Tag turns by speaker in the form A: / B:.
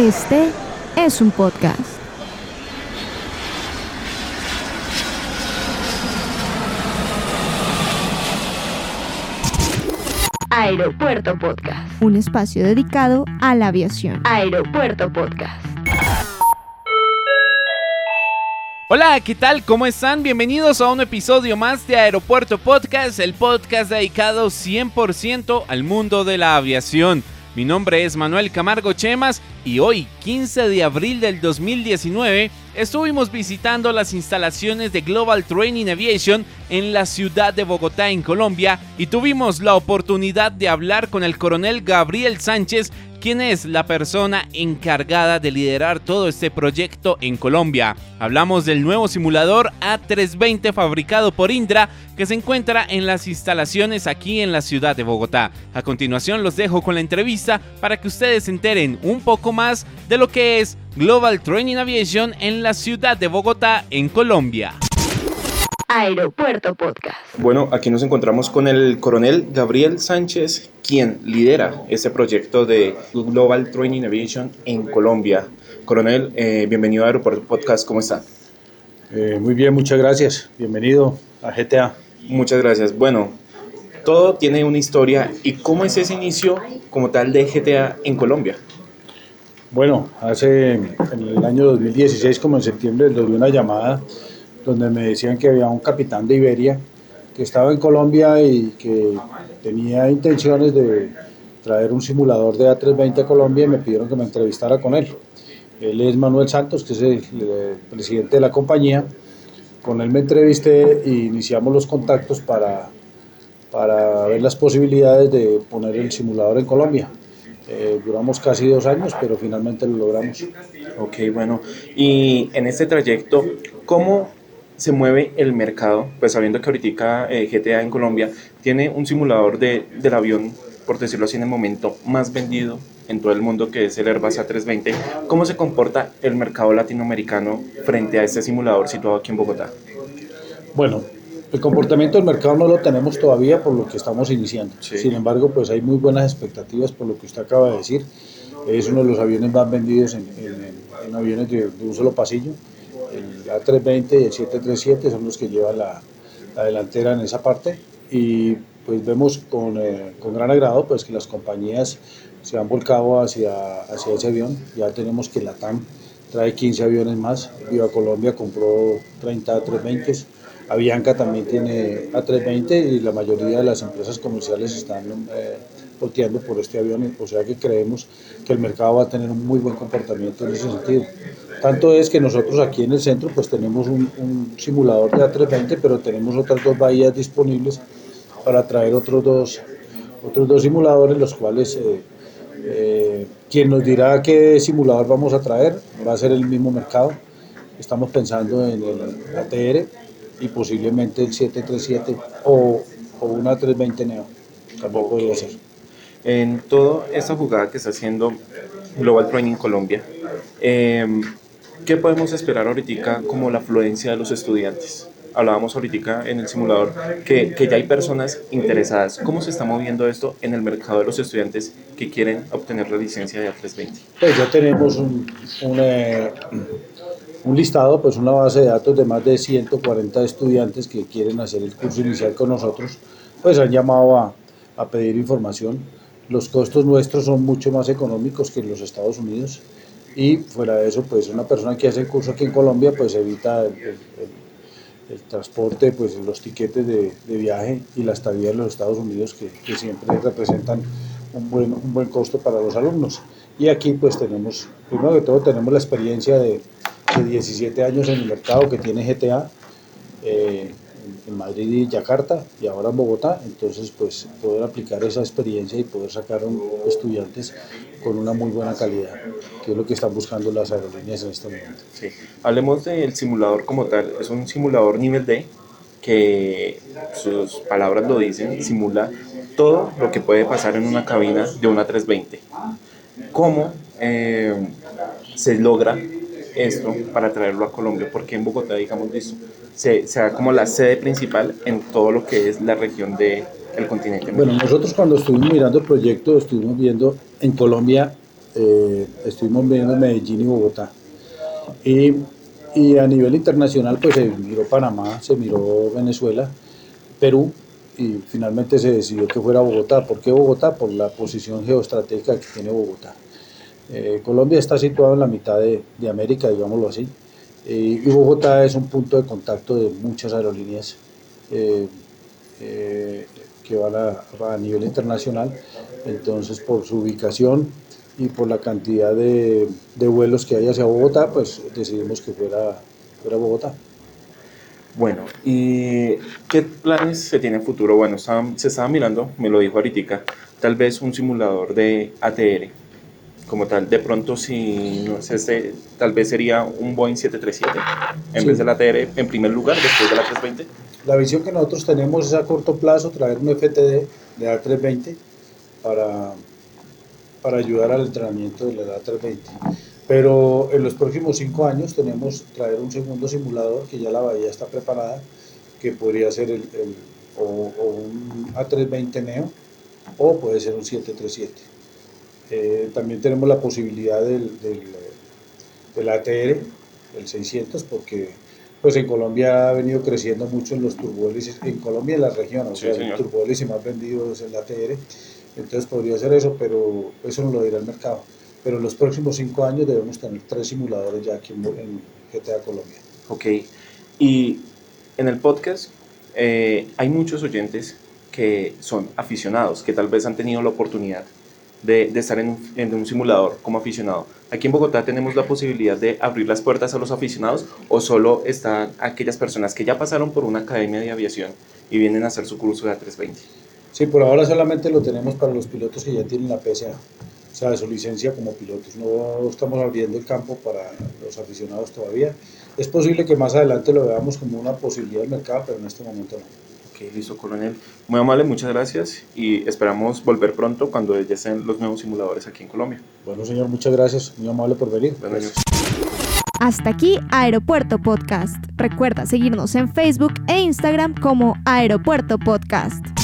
A: Este es un podcast.
B: Aeropuerto Podcast.
A: Un espacio dedicado a la aviación.
B: Aeropuerto Podcast.
C: Hola, ¿qué tal? ¿Cómo están? Bienvenidos a un episodio más de Aeropuerto Podcast, el podcast dedicado 100% al mundo de la aviación. Mi nombre es Manuel Camargo Chemas y hoy, 15 de abril del 2019, estuvimos visitando las instalaciones de Global Training Aviation en la ciudad de Bogotá, en Colombia, y tuvimos la oportunidad de hablar con el coronel Gabriel Sánchez, quien es la persona encargada de liderar todo este proyecto en Colombia. Hablamos del nuevo simulador A320 fabricado por Indra que se encuentra en las instalaciones aquí en la ciudad de Bogotá. A continuación los dejo con la entrevista para que ustedes se enteren un poco más de lo que es Global Training Aviation en la ciudad de Bogotá, en Colombia.
B: Aeropuerto Podcast.
D: Bueno, aquí nos encontramos con el coronel Gabriel Sánchez, quien lidera este proyecto de Global Training Aviation en Colombia. Coronel, eh, bienvenido a Aeropuerto Podcast, ¿cómo está?
E: Eh, muy bien, muchas gracias. Bienvenido a GTA.
D: Muchas gracias. Bueno, todo tiene una historia. ¿Y cómo es ese inicio como tal de GTA en Colombia?
E: Bueno, hace en el año 2016, como en septiembre, le di una llamada donde me decían que había un capitán de Iberia que estaba en Colombia y que tenía intenciones de traer un simulador de A320 a Colombia y me pidieron que me entrevistara con él. Él es Manuel Santos, que es el, el presidente de la compañía. Con él me entrevisté e iniciamos los contactos para, para ver las posibilidades de poner el simulador en Colombia. Eh, duramos casi dos años, pero finalmente lo logramos.
D: Ok, bueno. Y en este trayecto, ¿cómo se mueve el mercado? Pues sabiendo que ahorita eh, GTA en Colombia tiene un simulador de, del avión, por decirlo así, en el momento más vendido en todo el mundo, que es el Airbus A320. ¿Cómo se comporta el mercado latinoamericano frente a este simulador situado aquí en Bogotá?
E: Bueno, el comportamiento del mercado no lo tenemos todavía por lo que estamos iniciando.
D: Sí.
E: Sin embargo, pues hay muy buenas expectativas por lo que usted acaba de decir. Es uno de los aviones más vendidos en, en- en aviones de, de un solo pasillo. El A320 y el 737 son los que llevan la, la delantera en esa parte. Y pues vemos con, eh, con gran agrado pues que las compañías se han volcado hacia, hacia ese avión. Ya tenemos que la TAM trae 15 aviones más. Viva Colombia compró 30 A320s. Avianca también tiene A320 y la mayoría de las empresas comerciales están eh, volteando por este avión, o sea que creemos que el mercado va a tener un muy buen comportamiento en ese sentido. Tanto es que nosotros aquí en el centro pues tenemos un, simulador de A320, pero tenemos otras dos bahías disponibles para traer otros dos, otros dos simuladores, los cuales eh, eh, quien nos dirá qué simulador vamos a traer va a ser el mismo mercado. Estamos pensando en el ATR y posiblemente el 737 o, o una 320 Neo. También podría ser.
D: En toda esta jugada que está haciendo Global Training Colombia, eh, ¿qué podemos esperar ahorita como la afluencia de los estudiantes? Hablábamos ahorita en el simulador que, que ya hay personas interesadas. ¿Cómo se está moviendo esto en el mercado de los estudiantes que quieren obtener la licencia de A320?
E: Pues ya tenemos un, un, eh, un listado, pues una base de datos de más de 140 estudiantes que quieren hacer el curso inicial con nosotros, pues han llamado a, a pedir información. Los costos nuestros son mucho más económicos que en los Estados Unidos y fuera de eso, pues una persona que hace el curso aquí en Colombia, pues evita el, el- transporte, pues los tiquetes de, de viaje y la estadía en los Estados Unidos que, que siempre representan un buen, un buen costo para los alumnos. Y aquí pues tenemos, primero que todo tenemos la experiencia de, de 17 años en el mercado que tiene GTA eh, en, Madrid y Yakarta y ahora en Bogotá, entonces pues poder aplicar esa experiencia y poder sacar estudiantes con una muy buena calidad, que es lo que están buscando las aerolíneas en este momento.
D: Sí. Hablemos del simulador como tal. Es un simulador nivel D que sus palabras lo dicen, simula todo lo que puede pasar en una cabina de una 320. ¿Cómo eh, se logra esto para traerlo a Colombia? Porque en Bogotá, digamos, listo, se, da como la sede principal en todo lo que es la región del continente.
E: Bueno, nosotros cuando estuvimos mirando el proyecto estuvimos viendo en Colombia eh, estuvimos viendo Medellín y Bogotá. Y, y a nivel internacional, pues se miró Panamá, se miró Venezuela, Perú, y finalmente se decidió que fuera Bogotá. ¿Por qué Bogotá? Por la posición geoestratégica que tiene Bogotá. Eh, Colombia está situado en la mitad de, de América, digámoslo así, eh, y Bogotá es un punto de contacto de muchas aerolíneas eh, que van a, a nivel internacional. Entonces, por su ubicación y por la cantidad de, de vuelos que hay hacia Bogotá, pues decidimos que fuera, fuera Bogotá.
D: Bueno, ¿y qué planes se tiene en futuro? Bueno, se estaba mirando, me lo dijo ahorita, tal vez un simulador de ATR, como tal. De pronto, si no es este, tal vez sería un Boeing 737 en
E: Sí.
D: vez del ATR en primer lugar, después de la 320.
E: La visión que nosotros tenemos es a corto plazo traer un FTD de A320 para, para ayudar al entrenamiento del A320. Pero en los próximos cinco años tenemos traer un segundo simulador que ya la bahía está preparada, que podría ser el, el- o, o un A320 Neo o puede ser un 737. Eh, también tenemos la posibilidad del, del, del ATR, el 600, porque pues en Colombia ha venido creciendo mucho en los turbohélices, en Colombia y en la región, o
D: Sí,
E: sea, el
D: señor.
E: turbohélice más vendido es el ATR, entonces podría ser eso, pero eso no lo dirá el mercado. Pero en los próximos cinco años debemos tener tres simuladores ya aquí en, en GTA Colombia.
D: Ok, y en el podcast eh, hay muchos oyentes que son aficionados, que tal vez han tenido la oportunidad de, de estar en en un simulador como aficionado. Aquí en Bogotá tenemos la posibilidad de abrir las puertas a los aficionados o solo están aquellas personas que ya pasaron por una academia de aviación y vienen a hacer su curso de A320.
E: Sí, por ahora solamente lo tenemos para los pilotos que ya tienen la PSA, o sea, su licencia como pilotos. No estamos abriendo el campo para los aficionados todavía. Es posible que más adelante lo veamos como una posibilidad del mercado, pero en este momento no.
D: Ok, listo, coronel. Muy amable, muchas gracias y esperamos volver pronto cuando ya estén los nuevos simuladores aquí en Colombia.
E: Bueno, señor, muchas gracias. Muy amable por venir.
D: Bueno,
E: Gracias.
A: Hasta aquí Aeropuerto Podcast. Recuerda seguirnos en Facebook e Instagram como Aeropuerto Podcast.